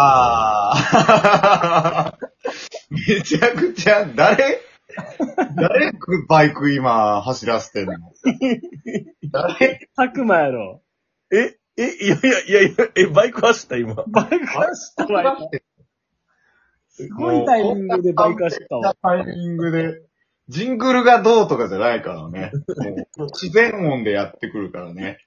あー。めちゃくちゃ、誰？誰バイク今走らせてんの？誰？たくまやろ。え、え、いやいやいやいや、え、バイク走った今？バイク走ったわよ。すごいタイミングでバイク走ったわ。タイミングで。ジングルがどうとかじゃないからね。もう自然音でやってくるからね。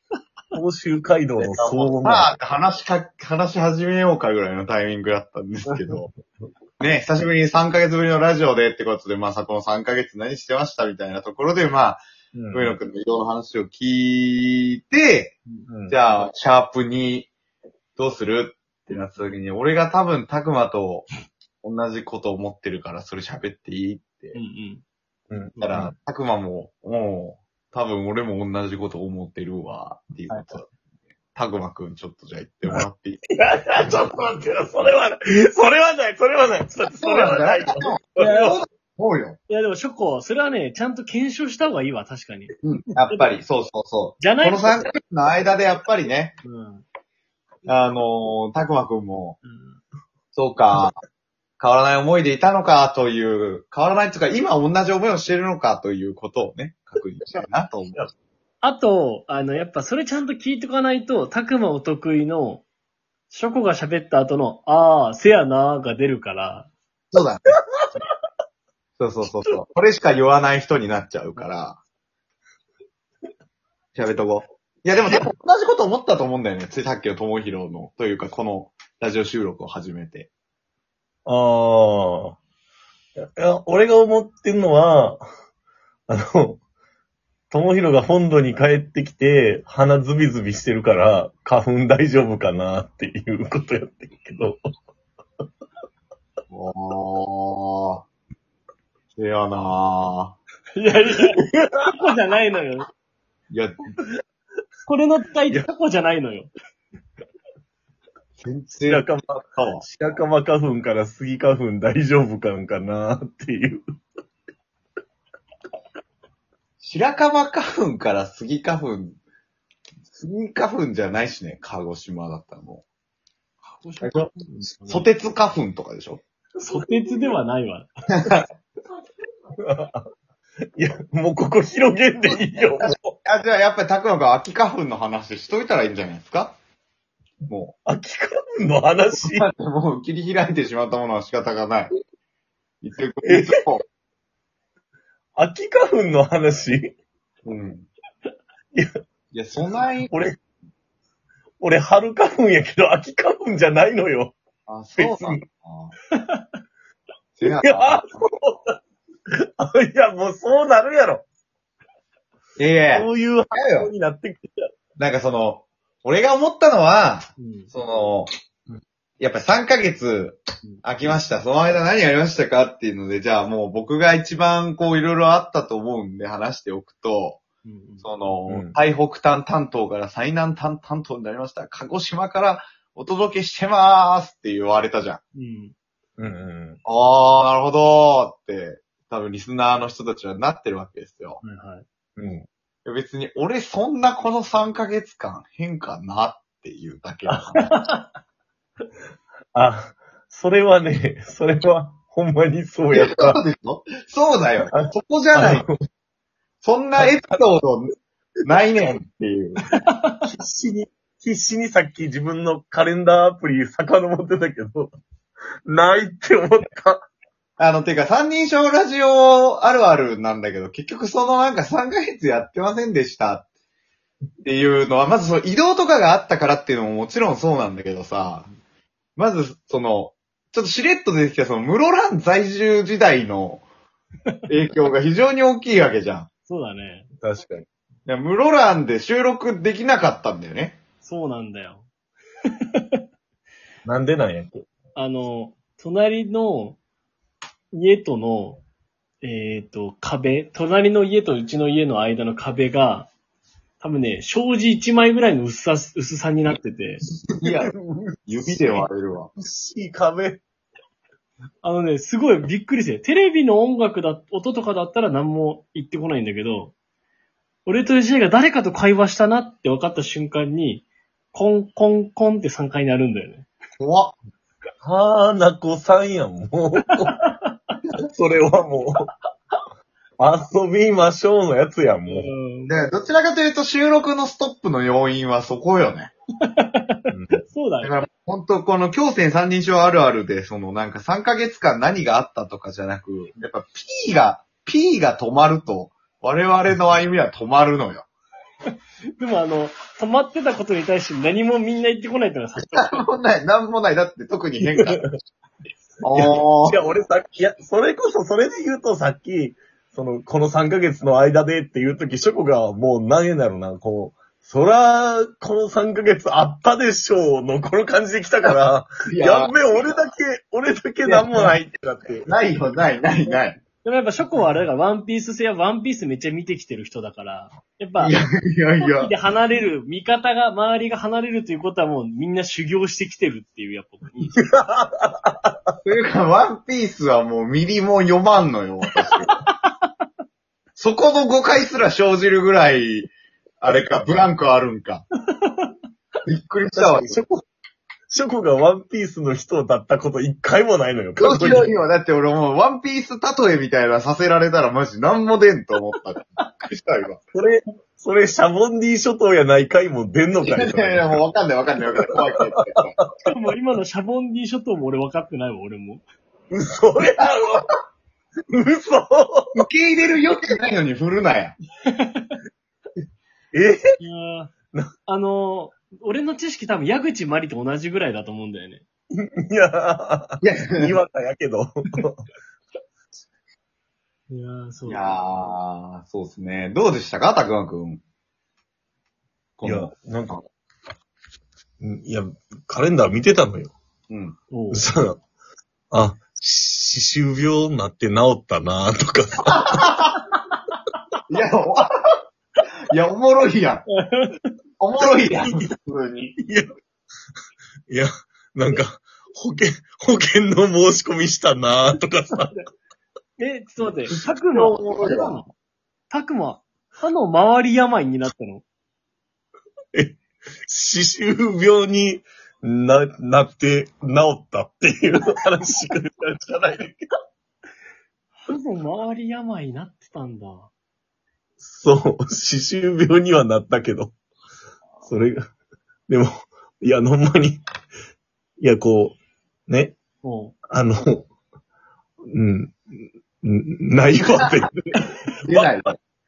甲州街道の騒音が。さあ、話しか、話し始めようかぐらいのタイミングだったんですけど。ね、久しぶりに3ヶ月ぶりのラジオでってことで、まあさ、この3ヶ月何してましたみたいなところで、まあ、うん上野くんの移動の話を聞いて、うんじゃあ、シャープ2、どうするってなった時に、俺が多分、たくまと同じこと思ってるから、それ喋っていいってうんうん。うん言ったら、たくまも、もう、多分俺も同じこと思ってるわ、っていうことだ。たくまくん、ちょっとじゃあ言ってもらっていい？いやいや、ちょっと待ってよ。それはない。それはない。それはない。ちょっとそれはないよ。それはそうよ。いやでも、ショコ、それはね、ちゃんと検証した方がいいわ、確かに。うん。やっぱり、そうそうそう。じゃない？この3ヶ月の間でやっぱりね、うん。あのー、たくまくんも、うんそうか、変わらない思いでいたのかという、変わらないっていうか、今同じ思いをしているのかということをね、確認したいなと思う。あと、あの、やっぱそれちゃんと聞いとかないと、たくまお得意の、ショコが喋った後の、あー、せやなーが出るから、そうだね。そうそうそうそう。これしか言わない人になっちゃうから、喋っとこう。いや、でも多分同じこと思ったと思うんだよね。ついさっきのともひろの、というか、このラジオ収録を始めて。ああ。いや、俺が思ってるのは、あの、ともひろが本土に帰ってきて、鼻ズビズビしてるから、花粉大丈夫かなっていうことやってるけど。おー。せやないやいや、タコじゃないのよ。ぁ。いや、これの伝えタコじゃないのよ。全然白樺、かわ。白樺花粉から杉花粉大丈夫かんかなっていう。白樺花粉から杉花粉、杉花粉じゃないしね、鹿児島だったらもう。ソテツ花粉とかでしょ？ソテツではないわ。いや、もうここ広げんでいいよ。あ、じゃあやっぱりたくまが秋花粉の話しといたらいいんじゃないですか？も秋花粉の話。う。もう切り開いてしまったものは仕方がない。言ってくえれ。秋花粉の話？うん。いや、いや、そない、俺、俺春花粉やけど秋花粉じゃないのよ。あ、そうなんだな。せやいや、な。そ ういや、もうそうなるやろ。いやいやそういういやよ。発想になってきてなんかその、俺が思ったのは、うん。その、やっぱ3ヶ月空きました。その間何やりましたかっていうので、じゃあもう僕が一番こういろいろあったと思うんで話しておくと、うんその、うん最北端担当から最南端担当になりました。鹿児島からお届けしてまーすって言われたじゃん。うん。うんうん。あー、なるほどーって、多分リスナーの人たちはなってるわけですよ。はいはい。うん。いや別に俺そんなこの3ヶ月間変かなっていうだけなの あ、それはね、それは、ほんまにそうやった。そうでしょ？そうだよ。そこじゃない。そんなエピソードないねんっていう。必死に、必死にさっき自分のカレンダーアプリ遡ってたけど、ないって思った。あの、てか、三人称ラジオあるあるなんだけど、結局そのなんか3ヶ月やってませんでしたっていうのは、まずその移動とかがあったからっていうのももちろんそうなんだけどさ、まずその、ちょっとしれっと出てきたその室蘭在住時代の影響が非常に大きいわけじゃん。そうだね。確かに。いや、室蘭で収録できなかったんだよね。そうなんだよ。なんでなんやっけ？あの、隣の家との、えっ、と、壁、隣の家とうちの家の間の壁が、多分ね、障子1枚ぐらいの薄さ、薄さになってて、いや、指で割れるわ。しい壁。あのね、すごいびっくりして、テレビの音楽だ、音とかだったら何も言ってこないんだけど、俺と吉井が誰かと会話したなって分かった瞬間に、コンコンコンって3回になるんだよね。怖っ。花子さんやん、もう。それはもう、遊びましょうのやつやん、もう。うんで、どちらかというと収録のストップの要因はそこよね。そうだよ。だから、本当この強戦三人称あるあるで、そのなんか3ヶ月間何があったとかじゃなく、やっぱ P が、P が止まると、我々の歩みは止まるのよ。でもあの、止まってたことに対して何もみんな言ってこないっていうのはさ、なんもない、なんもない。だって特に変化。い。や、俺さっき、いや、それこそ、それで言うとさっき、その、この3ヶ月の間でっていうとき、ショコがもう何円だろうな、こう、そら、この3ヶ月あったでしょうの、この感じで来たから、いやっべえ、俺だけ、俺だけなんもないってなって。ないよ、ない、ない、ない。でもやっぱショコはあれだからワンピース製はワンピースめっちゃ見てきてる人だから、やっぱい、や、いや、いや。で離れる、味方が、周りが離れるということはもうみんな修行してきてるっていう、やっぱ。というか、ワンピースはもうミリも読まんのよ、私。そこの誤解すら生じるぐらい、あれか、ブランクあるんか。びっくりしたわ。ショコ、ショコがワンピースの人だったこと一回もないのよ。どうしように今、だって俺もうワンピース例えみたいなさせられたらマジなんも出んと思った。びっくりした今。それ、それ、シャボンディ諸島やないかいも出んのいかい？やいやいや、もうわかんないわかんないわかんない。怖い怖い怖い怖い。でも今のシャボンディ諸島も俺分かってないわ、俺も。嘘やろ嘘受け入れる余地ないのに振るなや。え？いやーあのー、俺の知識多分矢口まりと同じぐらいだと思うんだよね。いや、いや、にわかやけど。いやー、そいやー、そうですね。どうでしたかたくまくん？こいやの、、なんか、んいや、カレンダー見てたのよ。うん。おうそしたら、あ、歯周病になって治ったなとかさ。いや、お いや、おもろいやん。おもろいやん、普通に。いや、いや、なんか、保険、保険の申し込みしたなとかさ。え、ちょっと待って、たくま、たくま、歯の周り病になったの？歯周病にな、なって治ったっていう話しかじゃないけど。歯の周り病になってたんだ。そう、歯周病にはなったけど。それが、でも、いや、ほんまに、いや、こう、ね、おうあの、うん、んないわって。出ない。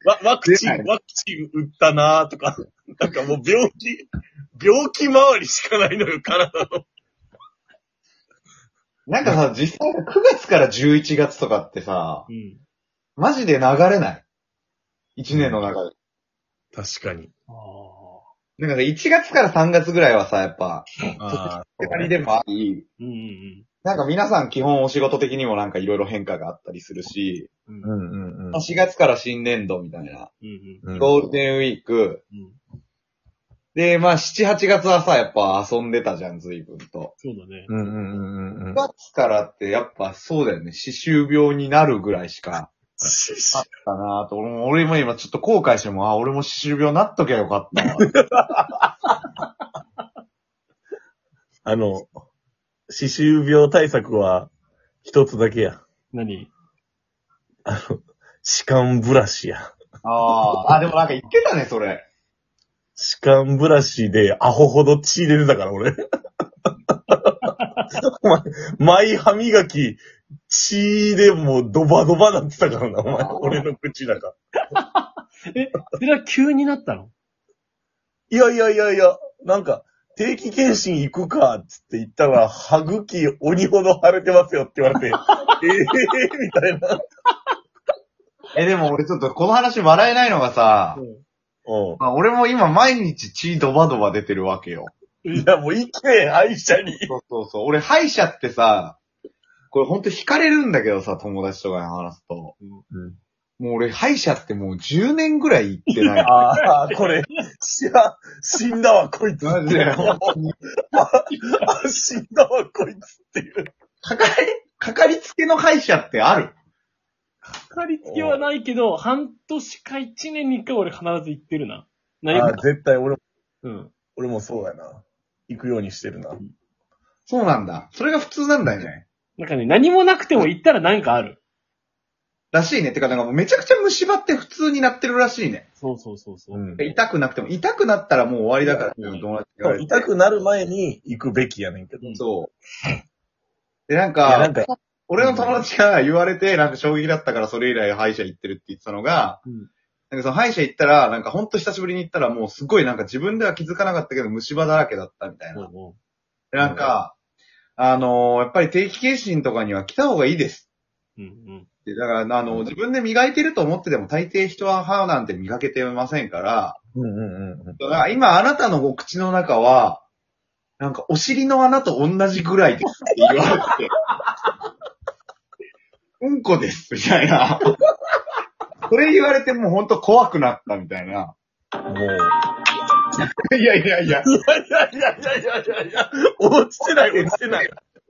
ワワクチ出ないン、ワクチン打ったなとか、なんかもう病気、病気周りしかないのよ、体の。なんかさ、実際9月から11月とかってさ、うん。マジで流れない。1年の中で。確かに。あなんかさ、1月から3月ぐらいはさ、やっぱ、あ手刈りでもあり、ーうんうんなんか皆さん基本お仕事的にもなんかいろいろ変化があったりするし、うん。ううんんうんうん。4月から新年度みたいな、うんうんゴールデンウィーク、うん。で、まあ7、8月はさ、やっぱ遊んでたじゃん、随分と。そうだね。うんうんうんうん9月からってやっぱそうだよね、歯周病になるぐらいしかあったなぁと、俺も俺も今ちょっと後悔しても、あ、俺も歯周病なっときゃよかったわ。あの、歯周病対策は一つだけや。何？あの、歯間ブラシや。ああ、あ、でもなんか言ってたね、それ。歯間ブラシでアホほど血入れてたから、俺。お前、前歯磨き、血でもうドバドバなってたからな、お前。俺の口だから。え、それは急になったの？いやいやいやいや、なんか、定期検診行くか、つって言ったら、歯茎鬼ほど腫れてますよって言われて、え えー、みたいな。え、でも俺ちょっとこの話笑えないのがさ、うまあ俺も今毎日血ドバドバ出てるわけよ。ん。いや、もう行け、歯医者に。そうそうそう。俺歯医者ってさ、これほんと惹かれるんだけどさ、友達とかに話すと。うん。もう俺歯医者ってもう10年ぐらい行ってない。ああ、これ、しや、死んだわ、こいつマジであ、死んだわ、こいつっていう。かかり、かかりつけの歯医者ってある？かかりつけはないけど、半年か一年に一回俺必ず行ってるな。何あか絶対俺も、うん。俺もそうやな。行くようにしてるな。そうなんだ。それが普通なんだよね。なんかね、何もなくても行ったらなんかある。らしいね。てか、なんかもうめちゃくちゃ虫歯って普通になってるらしいね。そうそうそうそう。うん。痛くなくても、痛くなったらもう終わりだからっていうのを友達に言われて。痛くなる前に行くべきやねんけど。そう。で、なんなかん、か、俺の友達が言われて、なんか衝撃だったからそれ以来歯医者行ってるって言ってたのが、うんなんかその歯医者行ったら、なんかほんと久しぶりに行ったらもうすごいなんか自分では気づかなかったけど虫歯だらけだったみたいな。うんうんでなんか、あのーやっぱり定期検診とかには来た方がいいです。うんうん。でだから、あの、自分で磨いてると思ってても大抵人は歯なんて磨けてませんから、うんうんうん。だから今あなたのお口の中は、なんかお尻の穴と同じぐらいですって言われて、うんこです、みたいな。それ言われてもうほんと怖くなったみたいな。もう。いやいやいや、いやいやいやいやいやいや、落ちてない落ちてない。